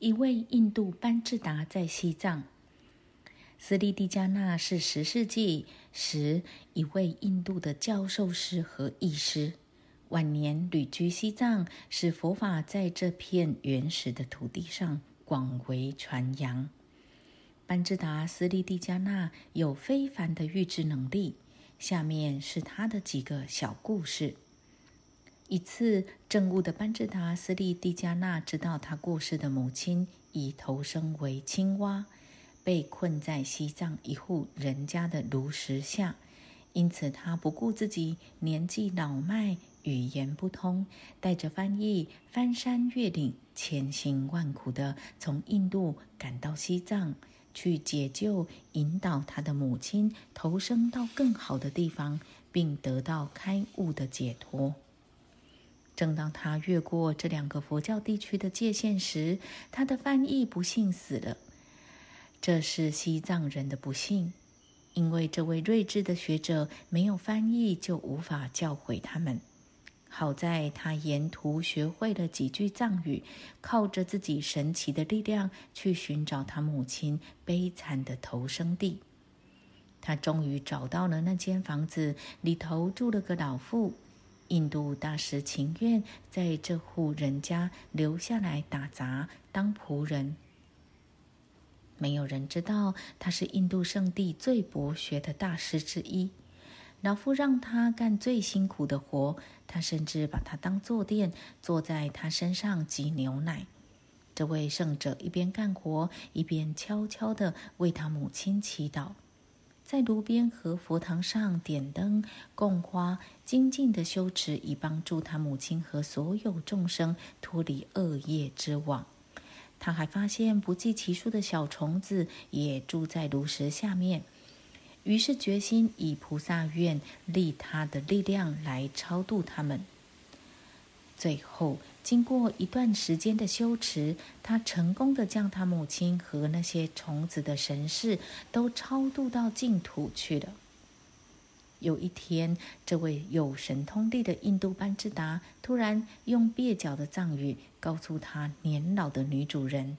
一位印度班智达在西藏。斯利蒂加纳是十世纪时一位印度的教授师和医师，晚年旅居西藏，使佛法在这片原始的土地上广为传扬。班智达斯利蒂加纳有非凡的预知能力，下面是他的几个小故事。一次，正悟的班智达斯利蒂加纳知道他过世的母亲已投生为青蛙，被困在西藏一户人家的炉石下，因此他不顾自己年纪老迈、语言不通，带着翻译翻山越岭、千辛万苦的从印度赶到西藏，去解救、引导他的母亲投生到更好的地方，并得到开悟的解脱。正当他越过这两个佛教地区的界限时，他的翻译不幸死了。这是西藏人的不幸，因为这位睿智的学者没有翻译，就无法教诲他们。好在他沿途学会了几句藏语，靠着自己神奇的力量去寻找他母亲悲惨的投生地。他终于找到了那间房子，里头住了个老妇。印度大师情愿在这户人家留下来打杂当仆人。没有人知道他是印度圣地最博学的大师之一。老夫让他干最辛苦的活，他甚至把他当坐垫，坐在他身上挤牛奶。这位圣者一边干活，一边悄悄地为他母亲祈祷。在炉边和佛堂上点灯供花，精进的修持，以帮助他母亲和所有众生脱离恶业之网。他还发现不计其数的小虫子也住在炉石下面，于是决心以菩萨愿利他的力量来超度他们。最后。经过一段时间的修持，他成功的将他母亲和那些虫子的神识都超度到净土去了。有一天，这位有神通力的印度班智达突然用蹩脚的藏语告诉他年老的女主人：“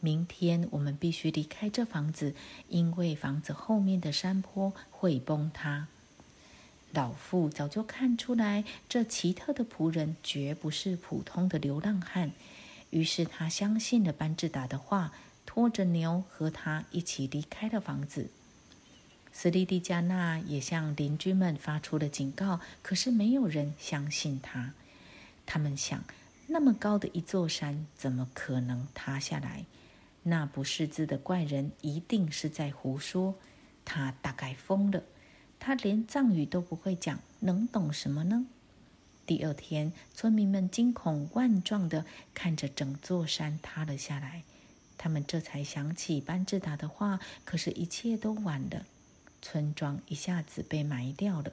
明天我们必须离开这房子，因为房子后面的山坡会崩塌。”老妇早就看出来，这奇特的仆人绝不是普通的流浪汉，于是他相信了班智达的话，拖着牛和他一起离开了房子。斯利蒂加纳也向邻居们发出了警告，可是没有人相信他。他们想，那么高的一座山，怎么可能塌下来？那不识字的怪人一定是在胡说，他大概疯了。他连藏语都不会讲，能懂什么呢？第二天，村民们惊恐万状地看着整座山塌了下来，他们这才想起班智达的话，可是，一切都晚了。村庄一下子被埋掉了。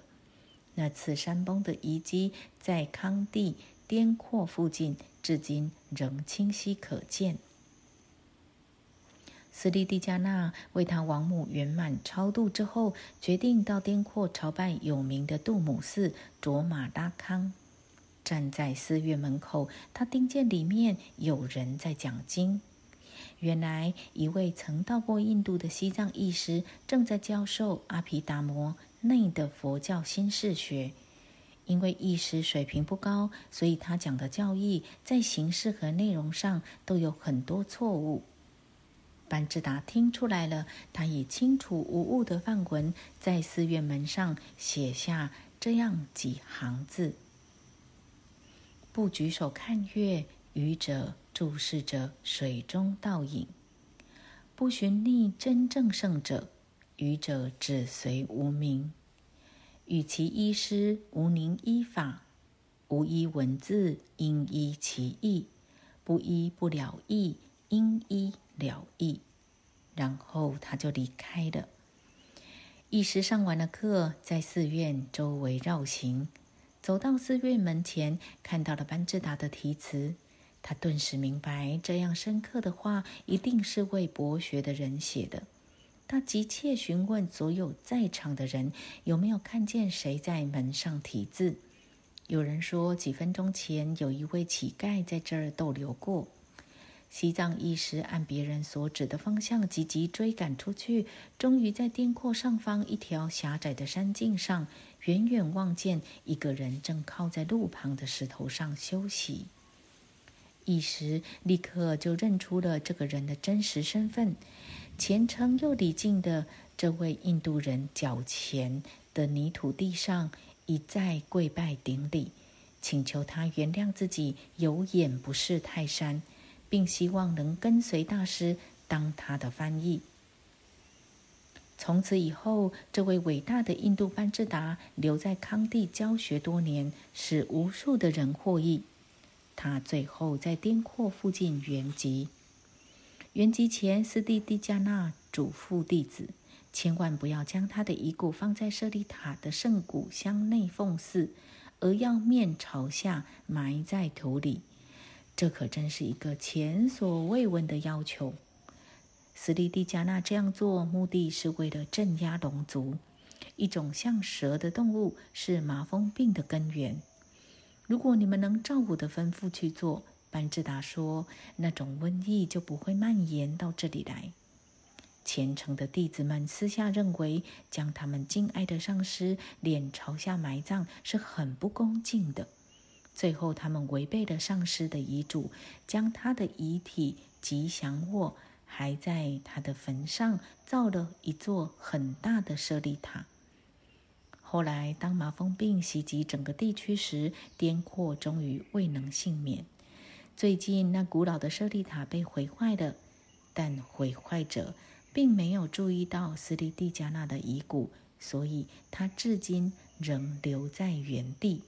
那次山崩的遗迹在康地颠阔附近，至今仍清晰可见。斯利蒂加纳为他王母圆满超度之后，决定到滇阔朝拜有名的杜姆寺卓玛拉康。站在寺院门口，他听见里面有人在讲经。原来，一位曾到过印度的西藏义师正在教授阿毗达摩内的佛教新事学。因为义师水平不高，所以他讲的教义在形式和内容上都有很多错误。班智达听出来了，他以清楚无误的梵文在寺院门上写下这样几行字：“不举手看月，愚者注视着水中倒影；不寻觅真正圣者，愚者只随无名。与其依师，无宁依法；无依文字，应依其意；不依不了意，应依。”了义，然后他就离开了。一时上完了课，在寺院周围绕行，走到寺院门前，看到了班智达的题词，他顿时明白，这样深刻的话一定是为博学的人写的。他急切询问所有在场的人，有没有看见谁在门上题字。有人说，几分钟前有一位乞丐在这儿逗留过。西藏医师按别人所指的方向急急追赶出去，终于在颠阔上方一条狭窄的山径上，远远望见一个人正靠在路旁的石头上休息。一时立刻就认出了这个人的真实身份，虔诚又礼敬的这位印度人脚前的泥土地上一再跪拜顶礼，请求他原谅自己有眼不识泰山。并希望能跟随大师当他的翻译。从此以后，这位伟大的印度班智达留在康地教学多年，使无数的人获益。他最后在颠阔附近圆寂。圆寂前，斯蒂蒂加纳嘱咐弟子，千万不要将他的遗骨放在舍利塔的圣骨箱内奉祀，而要面朝下埋在土里。这可真是一个前所未闻的要求。斯利蒂加纳这样做，目的是为了镇压龙族，一种像蛇的动物，是麻风病的根源。如果你们能照我的吩咐去做，班智达说，那种瘟疫就不会蔓延到这里来。虔诚的弟子们私下认为，将他们敬爱的上师脸朝下埋葬是很不恭敬的。最后，他们违背了上师的遗嘱，将他的遗体吉祥卧，还在他的坟上造了一座很大的舍利塔。后来，当麻风病袭击整个地区时，颠阔终于未能幸免。最近，那古老的舍利塔被毁坏了，但毁坏者并没有注意到斯利蒂加纳的遗骨，所以他至今仍留在原地。